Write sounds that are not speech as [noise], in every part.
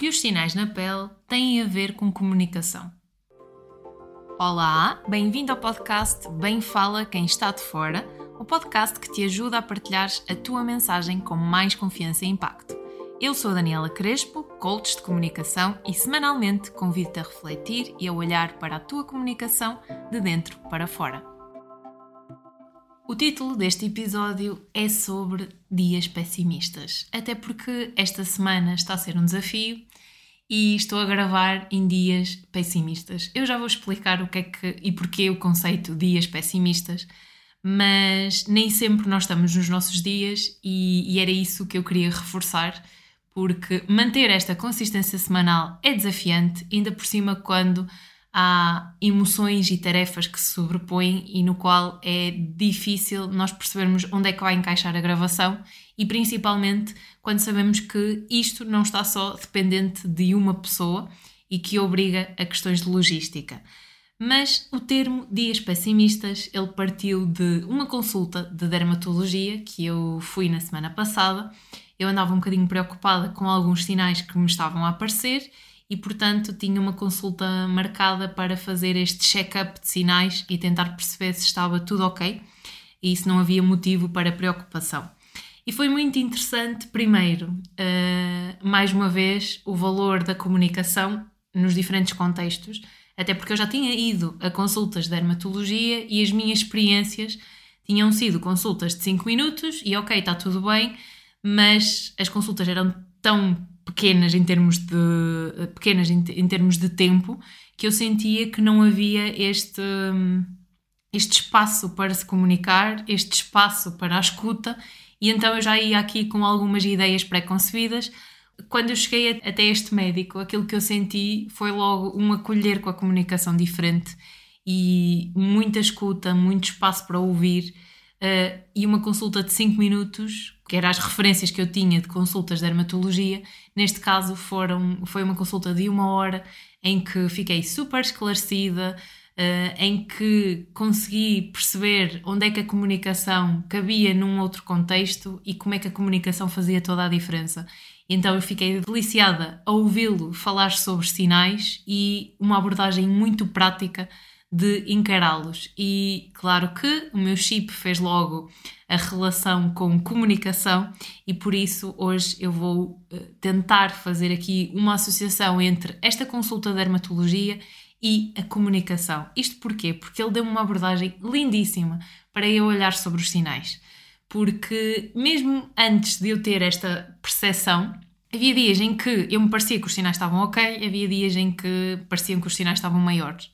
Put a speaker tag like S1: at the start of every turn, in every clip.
S1: que os sinais na pele têm a ver com comunicação. Olá, bem-vindo ao podcast Bem Fala Quem Está de Fora, o podcast que te ajuda a partilhar a tua mensagem com mais confiança e impacto. Eu sou Daniela Crespo, coach de comunicação e semanalmente convido-te a refletir e a olhar para a tua comunicação de dentro para fora. O título deste episódio é sobre dias pessimistas, até porque esta semana está a ser um desafio e estou a gravar em dias pessimistas. Eu já vou explicar o que é que e porquê o conceito dias pessimistas, mas nem sempre nós estamos nos nossos dias e, e era isso que eu queria reforçar, porque manter esta consistência semanal é desafiante, ainda por cima quando há emoções e tarefas que se sobrepõem e no qual é difícil nós percebermos onde é que vai encaixar a gravação e principalmente quando sabemos que isto não está só dependente de uma pessoa e que obriga a questões de logística. Mas o termo dias pessimistas, ele partiu de uma consulta de dermatologia que eu fui na semana passada. Eu andava um bocadinho preocupada com alguns sinais que me estavam a aparecer e, portanto, tinha uma consulta marcada para fazer este check-up de sinais e tentar perceber se estava tudo ok e se não havia motivo para preocupação. E foi muito interessante, primeiro, uh, mais uma vez, o valor da comunicação nos diferentes contextos, até porque eu já tinha ido a consultas de dermatologia e as minhas experiências tinham sido consultas de 5 minutos e ok, está tudo bem, mas as consultas eram tão pequenas em termos de pequenas em, em, termos de tempo que eu sentia que não havia este este espaço para se comunicar, este espaço para a escuta e então eu já ia aqui com algumas ideias pré-concebidas. Quando eu cheguei até este médico, aquilo que eu senti foi logo um acolher com a comunicação diferente e muita escuta, muito espaço para ouvir uh, e uma consulta de 5 minutos que eram as referências que eu tinha de consultas de dermatologia, neste caso foram, foi uma consulta de uma hora em que fiquei super esclarecida, uh, em que consegui perceber onde é que a comunicação cabia num outro contexto e como é que a comunicação fazia toda a diferença. Então eu fiquei deliciada a ouvi-lo falar sobre sinais e uma abordagem muito prática de encará-los. E claro que o meu chip fez logo a relação com comunicação, e por isso hoje eu vou eh, tentar fazer aqui uma associação entre esta consulta de dermatologia e a comunicação. Isto porquê? Porque ele deu uma abordagem lindíssima para eu olhar sobre os sinais. Porque mesmo antes de eu ter esta percepção, havia dias em que eu me parecia que os sinais estavam ok, havia dias em que pareciam que os sinais estavam maiores.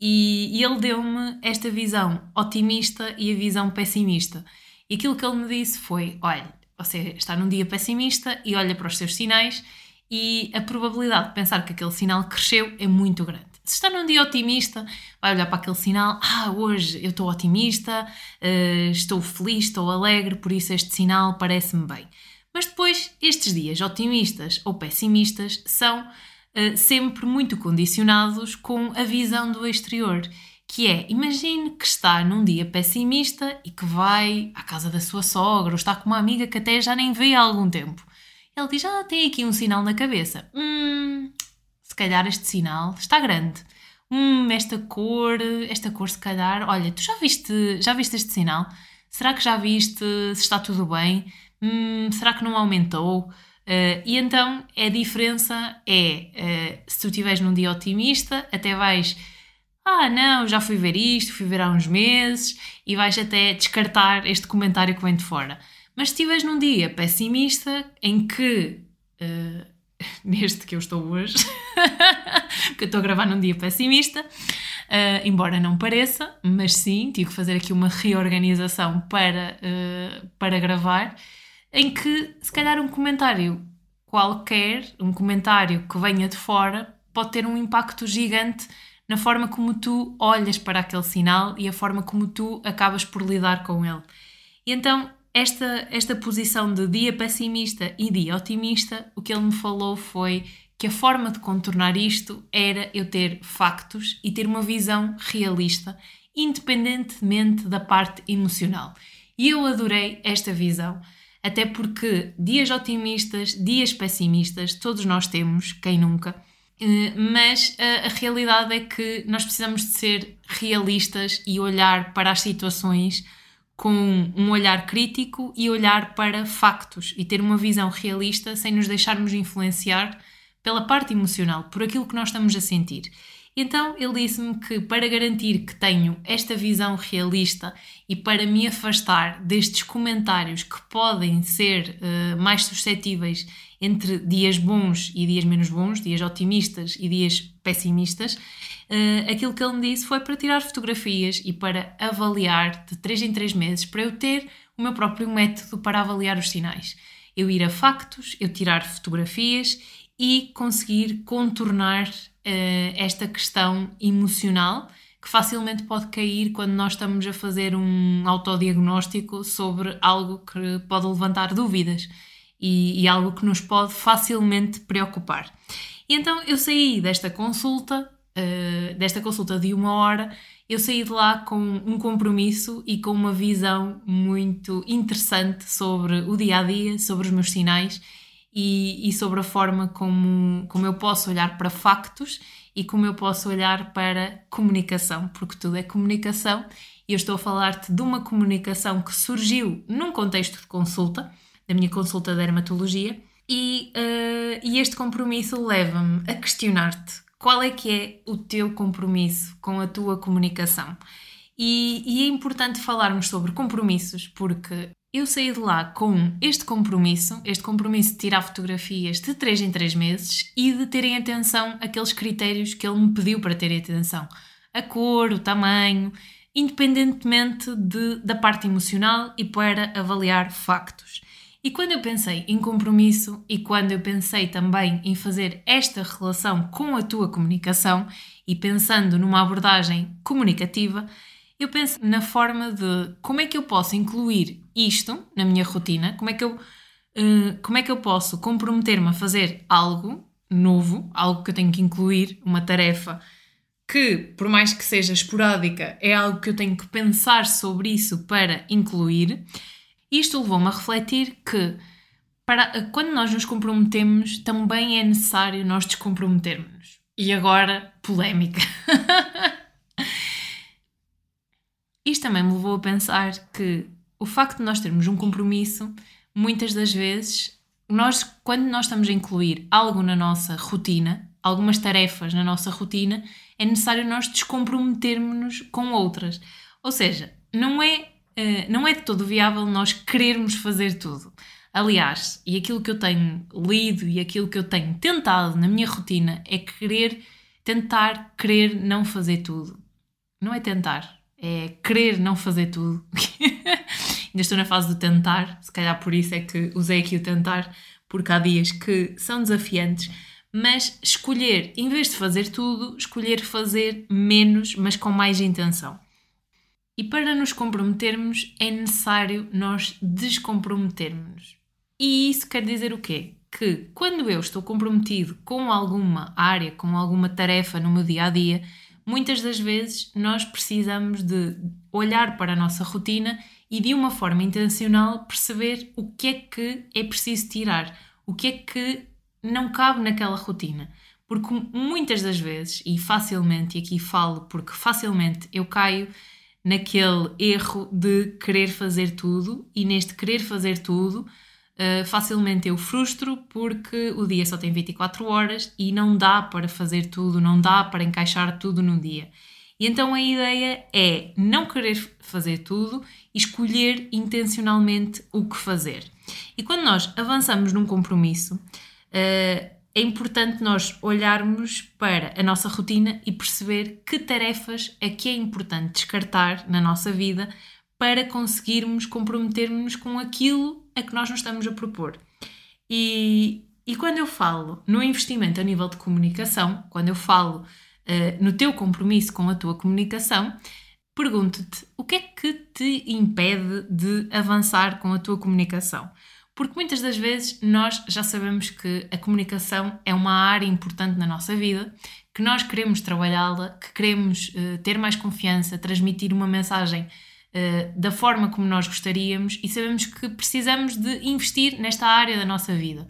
S1: E, e ele deu-me esta visão otimista e a visão pessimista. E aquilo que ele me disse foi: olha, você está num dia pessimista e olha para os seus sinais, e a probabilidade de pensar que aquele sinal cresceu é muito grande. Se está num dia otimista, vai olhar para aquele sinal: ah, hoje eu estou otimista, uh, estou feliz, estou alegre, por isso este sinal parece-me bem. Mas depois, estes dias otimistas ou pessimistas são uh, sempre muito condicionados com a visão do exterior, que é, imagine que está num dia pessimista e que vai à casa da sua sogra ou está com uma amiga que até já nem vê há algum tempo. Ele diz, ah, tem aqui um sinal na cabeça. Hum, se calhar este sinal está grande. Hum, esta cor, esta cor se calhar, olha, tu já viste, já viste este sinal? Será que já viste se está tudo bem? Hum, será que não aumentou? Uh, e então a diferença é, uh, se tu estiveres num dia otimista, até vais, ah não, já fui ver isto, fui ver há uns meses, e vais até descartar este comentário que vem de fora. Mas se estiveres num dia pessimista, em que, uh, [laughs] neste que eu estou hoje, [laughs] porque eu estou a gravar num dia pessimista, embora não pareça, mas sim, tive que fazer aqui uma reorganização para, para gravar em que se calhar um comentário qualquer, um comentário que venha de fora, pode ter um impacto gigante na forma como tu olhas para aquele sinal e a forma como tu acabas por lidar com ele. E então, esta, esta posição de dia pessimista e dia otimista, o que ele me falou foi que a forma de contornar isto era eu ter factos e ter uma visão realista, independentemente da parte emocional. E eu adorei esta visão até porque dias otimistas, dias pessimistas, todos nós temos, quem nunca, eh, mas a, a realidade é que nós precisamos de ser realistas e olhar para as situações com um olhar crítico e olhar para factos e ter uma visão realista sem nos deixarmos influenciar pela parte emocional, por aquilo que nós estamos a sentir. Então ele disse-me que para garantir que tenho esta visão realista e para me afastar destes comentários que podem ser uh, mais suscetíveis entre dias bons e dias menos bons, dias otimistas e dias pessimistas, uh, aquilo que ele me disse foi para tirar fotografias e para avaliar de 3 em 3 meses, para eu ter o meu próprio método para avaliar os sinais. Eu ir a factos, eu tirar fotografias e conseguir contornar uh, esta questão emocional que facilmente pode cair quando nós estamos a fazer um autodiagnóstico sobre algo que pode levantar dúvidas e, e algo que nos pode facilmente preocupar. E então eu saí desta consulta, uh, desta consulta de uma hora, eu saí de lá com um compromisso e com uma visão muito interessante sobre o dia a dia, sobre os meus sinais e, e sobre a forma como, como eu posso olhar para factos e como eu posso olhar para comunicação, porque tudo é comunicação e eu estou a falar-te de uma comunicação que surgiu num contexto de consulta, da minha consulta de dermatologia, e, uh, e este compromisso leva-me a questionar-te qual é que é o teu compromisso com a tua comunicação. E, e é importante falarmos sobre compromissos, porque eu saí de lá com este compromisso, este compromisso de tirar fotografias de 3 em 3 meses e de terem atenção àqueles critérios que ele me pediu para terem atenção. A cor, o tamanho, independentemente de, da parte emocional e para avaliar factos. E quando eu pensei em compromisso e quando eu pensei também em fazer esta relação com a tua comunicação e pensando numa abordagem comunicativa, eu penso na forma de como é que eu posso incluir isto na minha rotina, como é que eu, uh, como é que eu posso comprometer-me a fazer algo novo, algo que eu tenho que incluir, uma tarefa que, por mais que seja esporádica, é algo que eu tenho que pensar sobre isso para incluir. Isto levou-me a refletir que para, quando nós nos comprometemos, também é necessário nós descomprometermos. E agora, polémica. [laughs] Isto também me levou a pensar que o facto de nós termos um compromisso, muitas das vezes, nós, quando nós estamos a incluir algo na nossa rotina, algumas tarefas na nossa rotina, é necessário nós descomprometermos-nos com outras. Ou seja, não é, uh, não é de todo viável nós querermos fazer tudo. Aliás, e aquilo que eu tenho lido e aquilo que eu tenho tentado na minha rotina é querer, tentar querer não fazer tudo. Não é tentar, é querer não fazer tudo. [laughs] Ainda estou na fase do tentar, se calhar por isso é que usei aqui o tentar, porque há dias que são desafiantes, mas escolher, em vez de fazer tudo, escolher fazer menos, mas com mais intenção. E para nos comprometermos é necessário nós descomprometermos. E isso quer dizer o quê? Que quando eu estou comprometido com alguma área, com alguma tarefa no meu dia a dia, muitas das vezes nós precisamos de olhar para a nossa rotina e de uma forma intencional perceber o que é que é preciso tirar, o que é que não cabe naquela rotina. Porque muitas das vezes, e facilmente, e aqui falo porque facilmente eu caio naquele erro de querer fazer tudo, e neste querer fazer tudo, uh, facilmente eu frustro porque o dia só tem 24 horas e não dá para fazer tudo, não dá para encaixar tudo num dia. E então a ideia é não querer fazer tudo e escolher intencionalmente o que fazer. E quando nós avançamos num compromisso, uh, é importante nós olharmos para a nossa rotina e perceber que tarefas é que é importante descartar na nossa vida para conseguirmos comprometermos com aquilo a que nós nos estamos a propor. E, e quando eu falo no investimento a nível de comunicação, quando eu falo uh, no teu compromisso com a tua comunicação, pergunto-te o que é que te impede de avançar com a tua comunicação? Porque muitas das vezes nós já sabemos que a comunicação é uma área importante na nossa vida, que nós queremos trabalhá-la, que queremos uh, ter mais confiança, transmitir uma mensagem uh, da forma como nós gostaríamos e sabemos que precisamos de investir nesta área da nossa vida.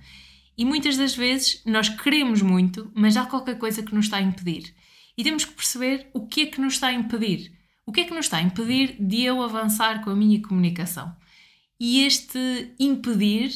S1: E muitas das vezes nós queremos muito, mas há qualquer coisa que nos está a impedir. E temos que perceber o que é que nos está a impedir. O que é que nos está a impedir de eu avançar com a minha comunicação? E este impedir,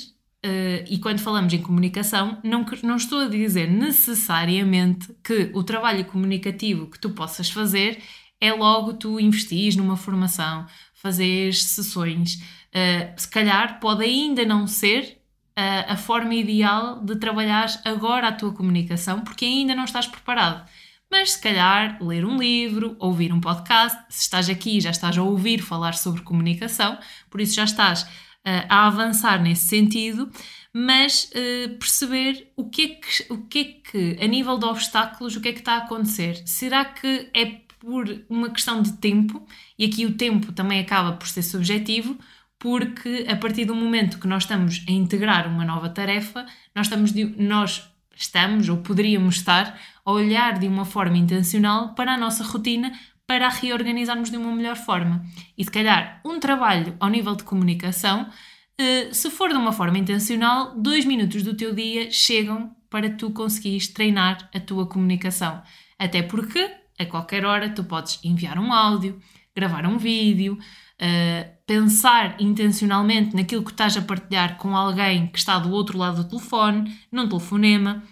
S1: uh, e quando falamos em comunicação, não, não estou a dizer necessariamente que o trabalho comunicativo que tu possas fazer é logo tu investir numa formação, fazer sessões. Uh, se calhar pode ainda não ser a, a forma ideal de trabalhar agora a tua comunicação, porque ainda não estás preparado. Mas se calhar ler um livro, ouvir um podcast, se estás aqui já estás a ouvir falar sobre comunicação, por isso já estás uh, a avançar nesse sentido, mas uh, perceber o que, é que, o que é que, a nível de obstáculos, o que é que está a acontecer. Será que é por uma questão de tempo? E aqui o tempo também acaba por ser subjetivo, porque a partir do momento que nós estamos a integrar uma nova tarefa, nós estamos, de, nós estamos ou poderíamos estar a olhar de uma forma intencional para a nossa rotina para a reorganizarmos de uma melhor forma. E se calhar um trabalho ao nível de comunicação, eh, se for de uma forma intencional, dois minutos do teu dia chegam para tu conseguires treinar a tua comunicação. Até porque a qualquer hora tu podes enviar um áudio, gravar um vídeo, uh, pensar intencionalmente naquilo que estás a partilhar com alguém que está do outro lado do telefone, num telefonema.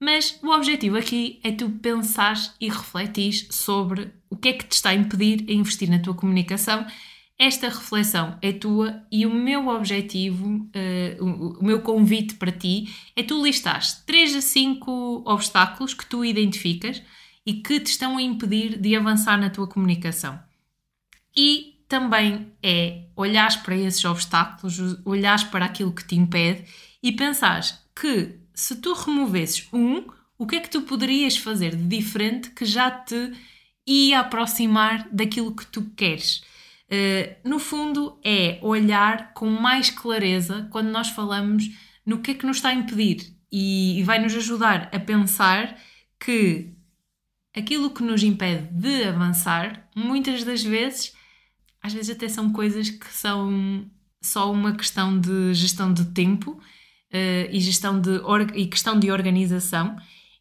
S1: Mas o objetivo aqui é tu pensar e refletir sobre o que é que te está a impedir a investir na tua comunicação. Esta reflexão é tua e o meu objetivo, uh, o, meu convite para ti é tu listares 3 a 5 obstáculos que tu identificas e que te estão a impedir de avançar na tua comunicação. E também é olhares para esses obstáculos, olhares para aquilo que te impede e pensares que se tu removesses um, o que é que tu poderias fazer de diferente que já te ia aproximar daquilo que tu queres? Uh, no fundo, é olhar com mais clareza quando nós falamos no que é que nos está a impedir e, e vai nos ajudar a pensar que aquilo que nos impede de avançar, muitas das vezes, às vezes até são coisas que são só uma questão de gestão de tempo uh, e gestão de e questão de organização.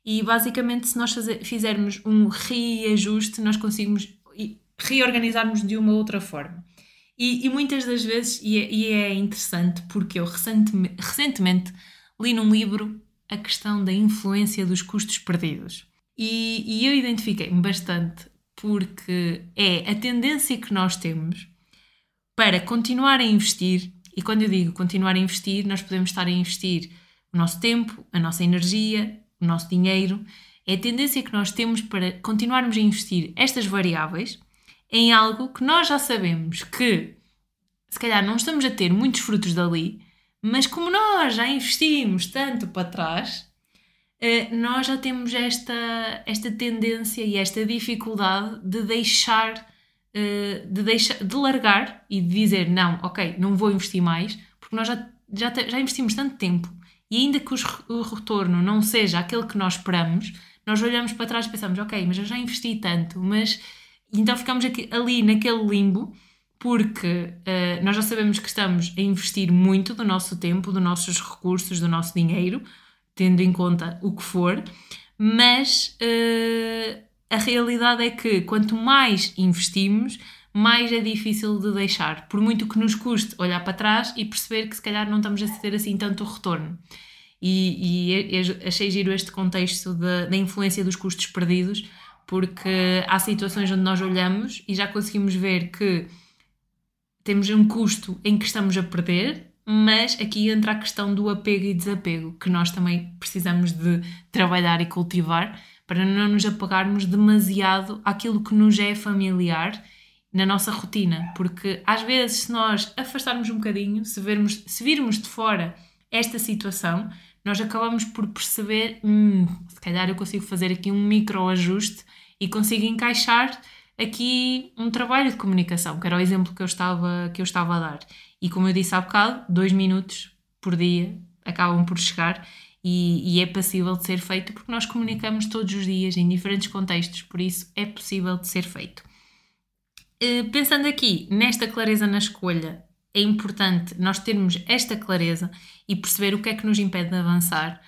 S1: E basicamente, se nós fazer, fizermos um reajuste, nós conseguimos reorganizarmos de uma outra forma. E, e muitas das vezes, e é, e é interessante porque eu recentemente, recentemente li num livro a questão da influência dos custos perdidos. E, e eu identifiquei-me bastante porque é a tendência que nós temos para continuar a investir, e quando eu digo continuar a investir, nós podemos estar a investir o nosso tempo, a nossa energia, o nosso dinheiro, é a tendência que nós temos para continuarmos a investir estas variáveis em algo que nós já sabemos que se calhar não estamos a ter muitos frutos dali, mas como nós já investimos tanto para trás, nós já temos esta, esta tendência e esta dificuldade de deixar, eh, de, deixar, de largar e de dizer não, ok, não vou investir mais, porque nós já, já, já investimos tanto tempo e ainda que os, o retorno não seja aquele que nós esperamos, nós olhamos para trás e pensamos, ok, mas eu já investi tanto, mas então ficamos aqui, ali naquele limbo porque uh, nós já sabemos que estamos a investir muito do nosso tempo, dos nossos recursos, do nosso dinheiro, tendo em conta o que for, mas uh, a realidade é que quanto mais investimos, mais é difícil de deixar, por muito que nos custe olhar para trás e perceber que se calhar não estamos a ter assim tanto retorno. E, e achei giro este contexto da influência dos custos perdidos, porque há situações onde nós olhamos e já conseguimos ver que temos um custo em que estamos a perder mas aqui entra a questão do apego e desapego, que nós também precisamos de trabalhar e cultivar para não nos apegarmos demasiado àquilo que nos é familiar na nossa rotina, porque às vezes se nós afastarmos um bocadinho, se, vermos, se virmos de fora esta situação, nós acabamos por perceber, hum, se calhar eu consigo fazer aqui um micro ajuste e consigo encaixar aqui um trabalho de comunicação, que era o exemplo que eu estava, que eu estava a dar. E como eu disse há bocado, dois minutos por dia acabam por chegar e, e, é possível de ser feito porque nós comunicamos todos os dias em diferentes contextos, por isso é possível de ser feito. Uh, pensando aqui nesta clareza na escolha, é importante nós termos esta clareza e perceber o que é que nos impede de avançar.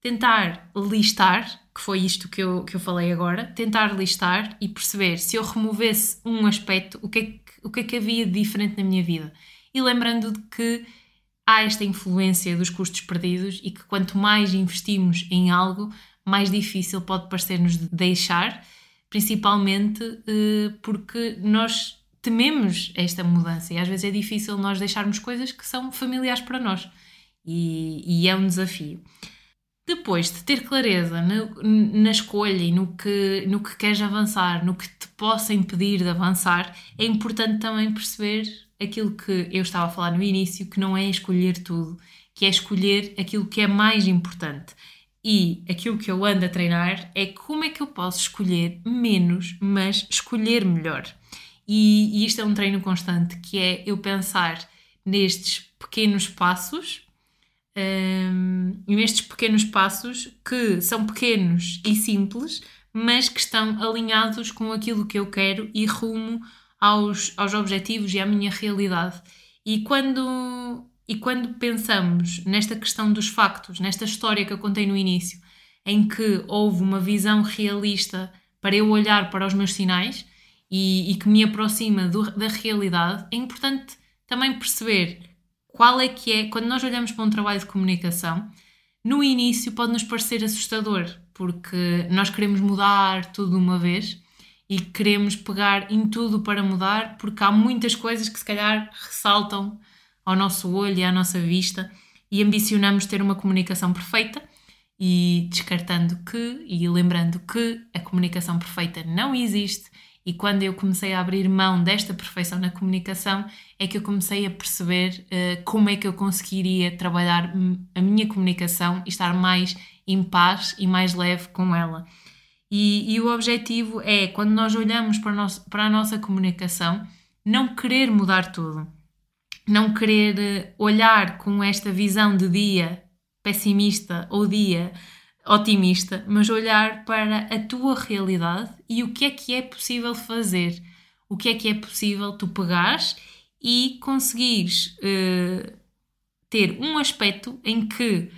S1: Tentar listar, que foi isto que eu, que eu falei agora, tentar listar e perceber se eu removesse um aspecto, o que, é que, o que é que havia de diferente na minha vida. E lembrando de que há esta influência dos custos perdidos e que quanto mais investimos em algo, mais difícil pode parecer-nos deixar, principalmente eh, porque nós tememos esta mudança e às vezes é difícil nós deixarmos coisas que são familiares para nós e, e é um desafio. Depois de ter clareza na, escolha e no que, no que queres avançar, no que te possa impedir de avançar, é importante também perceber aquilo que eu estava a falar no início, que não é escolher tudo, que é escolher aquilo que é mais importante. E aquilo que eu ando a treinar é como é que eu posso escolher menos, mas escolher melhor. E, e isto é um treino constante, que é eu pensar nestes pequenos passos, um, nestes pequenos passos que são pequenos e simples, mas que estão alinhados com aquilo que eu quero e rumo aos, aos objetivos e à minha realidade. E quando, e quando pensamos nesta questão dos factos, nesta história que eu contei no início, em que houve uma visão realista para eu olhar para os meus sinais e, e que me aproxima do, da realidade, é importante também perceber qual é que é, quando nós olhamos para um trabalho de comunicação, no início pode nos parecer assustador, porque nós queremos mudar tudo de uma vez e queremos pegar em tudo para mudar, porque há muitas coisas que se calhar ressaltam ao nosso olho e à nossa vista e ambicionamos ter uma comunicação perfeita e descartando que e lembrando que a comunicação perfeita não existe e quando eu comecei a abrir mão desta perfeição na comunicação é que eu comecei a perceber uh, como é que eu conseguiria trabalhar a minha comunicação e estar mais em paz e mais leve com ela. E, e o objetivo é, quando nós olhamos para, nosso, para a nossa comunicação, não querer mudar tudo. Não querer eh, olhar com esta visão de dia pessimista ou dia otimista, mas olhar para a tua realidade e o que é que é possível fazer, o que é que é possível tu pegares e conseguires uh, ter um aspecto em que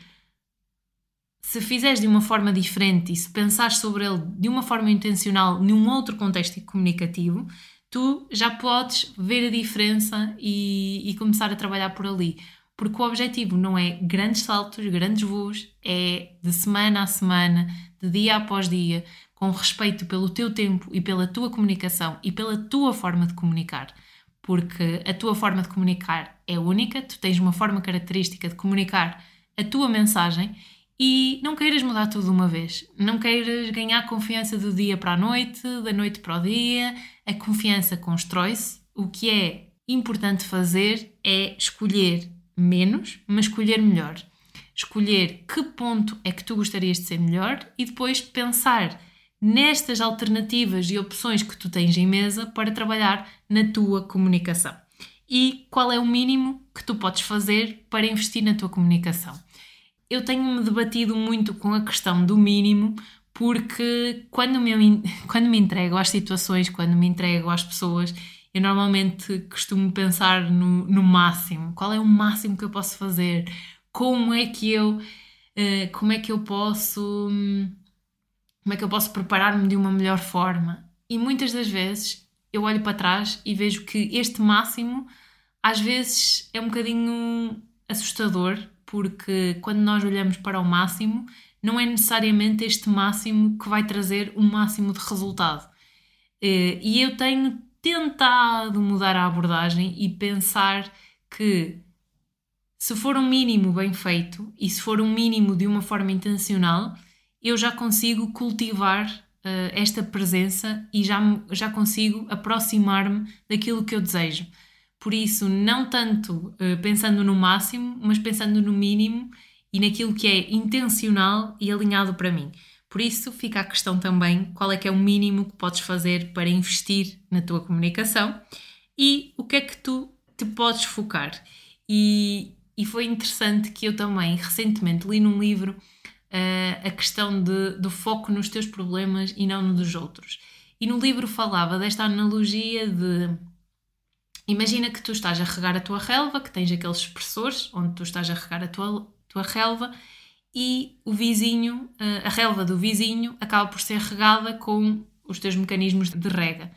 S1: se fizeres de uma forma diferente e se pensares sobre ele de uma forma intencional num outro contexto comunicativo, tu já podes ver a diferença e, e começar a trabalhar por ali. Porque o objetivo não é grandes saltos, grandes voos, é de semana a semana, de dia após dia, com respeito pelo teu tempo e pela tua comunicação e pela tua forma de comunicar. Porque a tua forma de comunicar é única, tu tens uma forma característica de comunicar a tua mensagem e não queiras mudar tudo de uma vez. Não queiras ganhar confiança do dia para a noite, da noite para o dia. A confiança constrói-se. O que é importante fazer é escolher menos, mas escolher melhor. Escolher que ponto é que tu gostarias de ser melhor e depois pensar nestas alternativas e opções que tu tens em mesa para trabalhar na tua comunicação. E qual é o mínimo que tu podes fazer para investir na tua comunicação? Eu tenho-me debatido muito com a questão do mínimo, porque quando me, [laughs] quando me entrego às situações, quando me entrego às pessoas, eu normalmente costumo pensar no, no máximo. Qual é o máximo que eu posso fazer? Como é que eu, uh, como é que eu posso, como é que eu posso preparar-me de uma melhor forma? E muitas das vezes eu olho para trás e vejo que este máximo às vezes é um bocadinho assustador porque quando nós olhamos para o máximo, não é necessariamente este máximo que vai trazer o um máximo de resultado. Eh, e eu tenho tentado mudar a abordagem e pensar que se for um mínimo bem feito e se for um mínimo de uma forma intencional, eu já consigo cultivar uh, esta presença e já, já consigo aproximar-me daquilo que eu desejo. Por isso, não tanto uh, pensando no máximo, mas pensando no mínimo e naquilo que é intencional e alinhado para mim. Por isso, fica a questão também qual é que é o mínimo que podes fazer para investir na tua comunicação e o que é que tu te podes focar. E, e foi interessante que eu também recentemente li num livro uh, a questão de, do foco nos teus problemas e não no dos outros. E no livro falava desta analogia de imagina que tu estás a regar a tua relva, que tens aqueles expressores onde tu estás a regar a tua, tua relva e o vizinho, eh, a relva do vizinho, acaba por ser regada com os teus mecanismos de rega.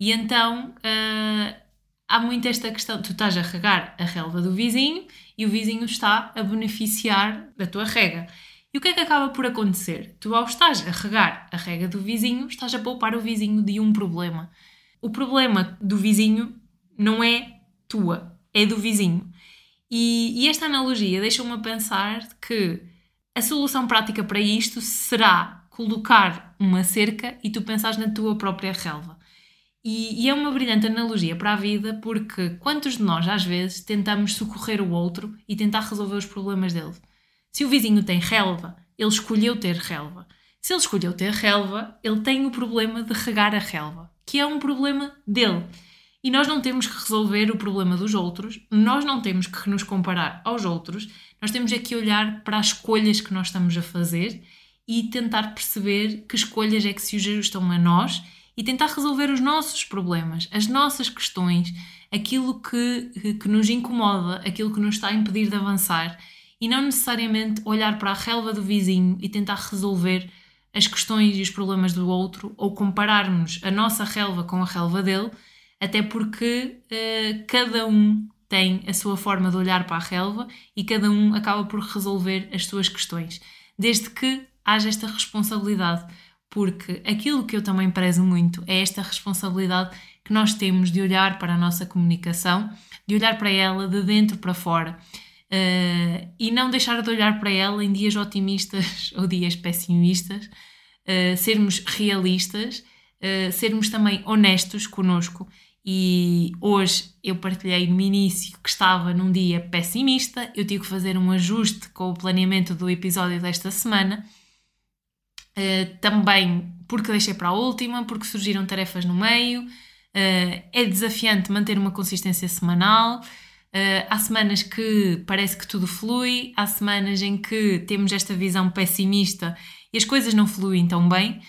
S1: E então uh, há muito esta questão: tu estás a regar a relva do vizinho e o vizinho está a beneficiar da tua rega. E o que é que acaba por acontecer? Tu, ao estás a regar a rega do vizinho, estás a poupar o vizinho de um problema. O problema do vizinho não é tua, é do vizinho. E, e esta analogia deixa-me a pensar que a solução prática para isto será colocar uma cerca e tu pensares na tua própria relva. E, e, é uma brilhante analogia para a vida porque quantos de nós às vezes tentamos socorrer o outro e tentar resolver os problemas dele? Se o vizinho tem relva, ele escolheu ter relva. Se ele escolheu ter relva, ele tem o problema de regar a relva, que é um problema dele. E nós não temos que resolver o problema dos outros, nós não temos que nos comparar aos outros, nós temos é que olhar para as escolhas que nós estamos a fazer e tentar perceber que escolhas é que se ajustam a nós e tentar resolver os nossos problemas, as nossas questões, aquilo que, que nos incomoda, aquilo que nos está a impedir de avançar e não necessariamente olhar para a relva do vizinho e tentar resolver as questões e os problemas do outro ou compararmos a nossa relva com a relva dele, até porque uh, cada um tem a sua forma de olhar para a relva e cada um acaba por resolver as suas questões, desde que haja esta responsabilidade, porque aquilo que eu também prezo muito é esta responsabilidade que nós temos de olhar para a nossa comunicação, de olhar para ela de dentro para fora Uh, e não deixar de olhar para ela em dias otimistas [laughs] ou dias pessimistas, uh, sermos realistas, uh, sermos também honestos conosco. E hoje eu partilhei no início que estava num dia pessimista, eu tive que fazer um ajuste com o planeamento do episódio desta semana. também porque deixei para a última, porque surgiram tarefas no meio. é desafiante manter uma consistência semanal. Uh, há semanas que parece que tudo flui, há semanas em que temos esta visão pessimista e as coisas não fluem tão bem,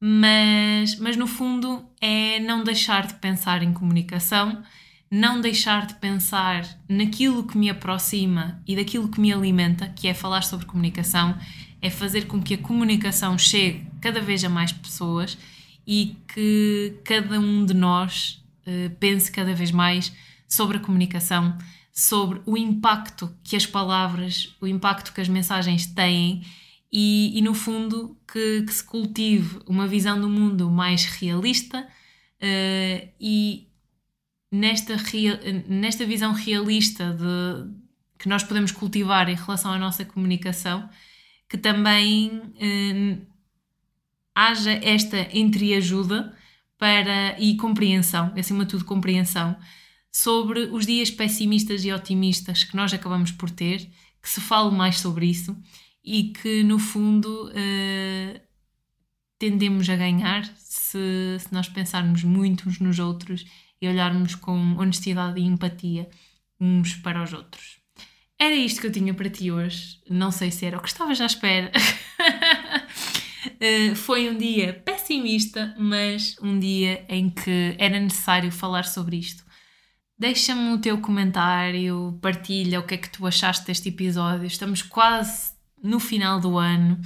S1: mas, mas no fundo é não deixar de pensar em comunicação, não deixar de pensar naquilo que me aproxima e daquilo que me alimenta, que é falar sobre comunicação, é fazer com que a comunicação chegue cada vez a mais pessoas e que cada um de nós uh, pense cada vez mais sobre a comunicação, sobre o impacto que as palavras, o impacto que as mensagens têm e, e no fundo, que, que, se cultive uma visão do mundo mais realista uh, e nesta, nesta visão realista de, que nós podemos cultivar em relação à nossa comunicação, que também uh, haja esta entreajuda para, e compreensão, acima de tudo compreensão, sobre os dias pessimistas e otimistas que nós acabamos por ter, que se fale mais sobre isso e que no fundo uh, tendemos a ganhar se, se, nós pensarmos muito uns nos outros e olharmos com honestidade e empatia uns para os outros. Era isto que eu tinha para ti hoje. Não sei se era o que estavas à espera. uh, [laughs] foi um dia pessimista, mas um dia em que era necessário falar sobre isto Deixa-me o teu comentário, partilha o que é que tu achaste deste episódio. Estamos quase no final do ano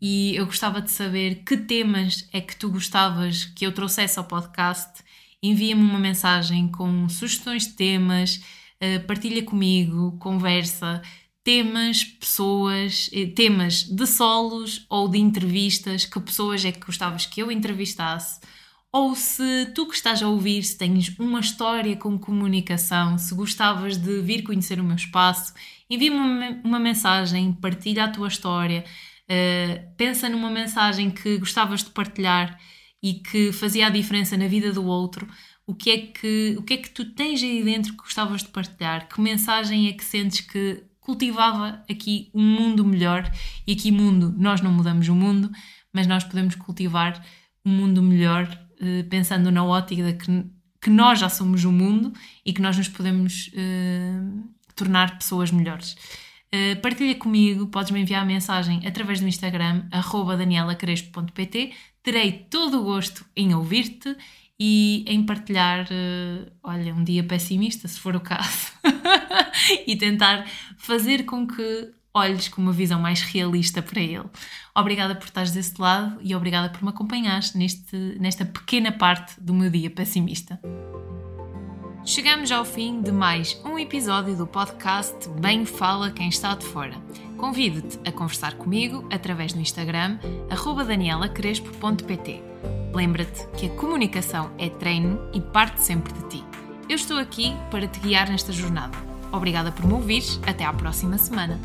S1: e eu gostava de saber que temas é que tu gostavas que eu trouxesse ao podcast. Envia-me uma mensagem com sugestões de temas, eh, partilha comigo, conversa, temas, pessoas, eh, temas de solos ou de entrevistas, que pessoas é que gostavas que eu entrevistasse ou se tu que estás a ouvir, se tens uma história com comunicação, se gostavas de vir conhecer o meu espaço, envia-me uma, mensagem, partilha a tua história, uh, pensa numa mensagem que gostavas de partilhar e que fazia a diferença na vida do outro. O que é que, o que, é que tu tens aí dentro que gostavas de partilhar? Que mensagem é que sentes que cultivava aqui um mundo melhor? E aqui, mundo, nós não mudamos o mundo, mas nós podemos cultivar um mundo melhor eh, pensando na ótica que, que nós já somos o mundo e que nós nos podemos uh, tornar pessoas melhores. Uh, partilha comigo, podes-me enviar a mensagem através do Instagram, danielacrespo.pt. Terei todo o gosto em ouvir-te e em partilhar, uh, olha, um dia pessimista, se for o caso, [laughs] e tentar fazer com que olhes com uma visão mais realista para ele. Obrigada por estares desse lado e obrigada por me acompanhares neste, nesta pequena parte do meu dia pessimista. Chegamos ao fim de mais um episódio do podcast Bem Fala Quem Está de Fora. Convido-te a conversar comigo através do Instagram danielacrespo.pt. Lembra-te que a comunicação é treino e parte sempre de ti. Eu estou aqui para te guiar nesta jornada. Obrigada por me ouvires. Até à próxima semana.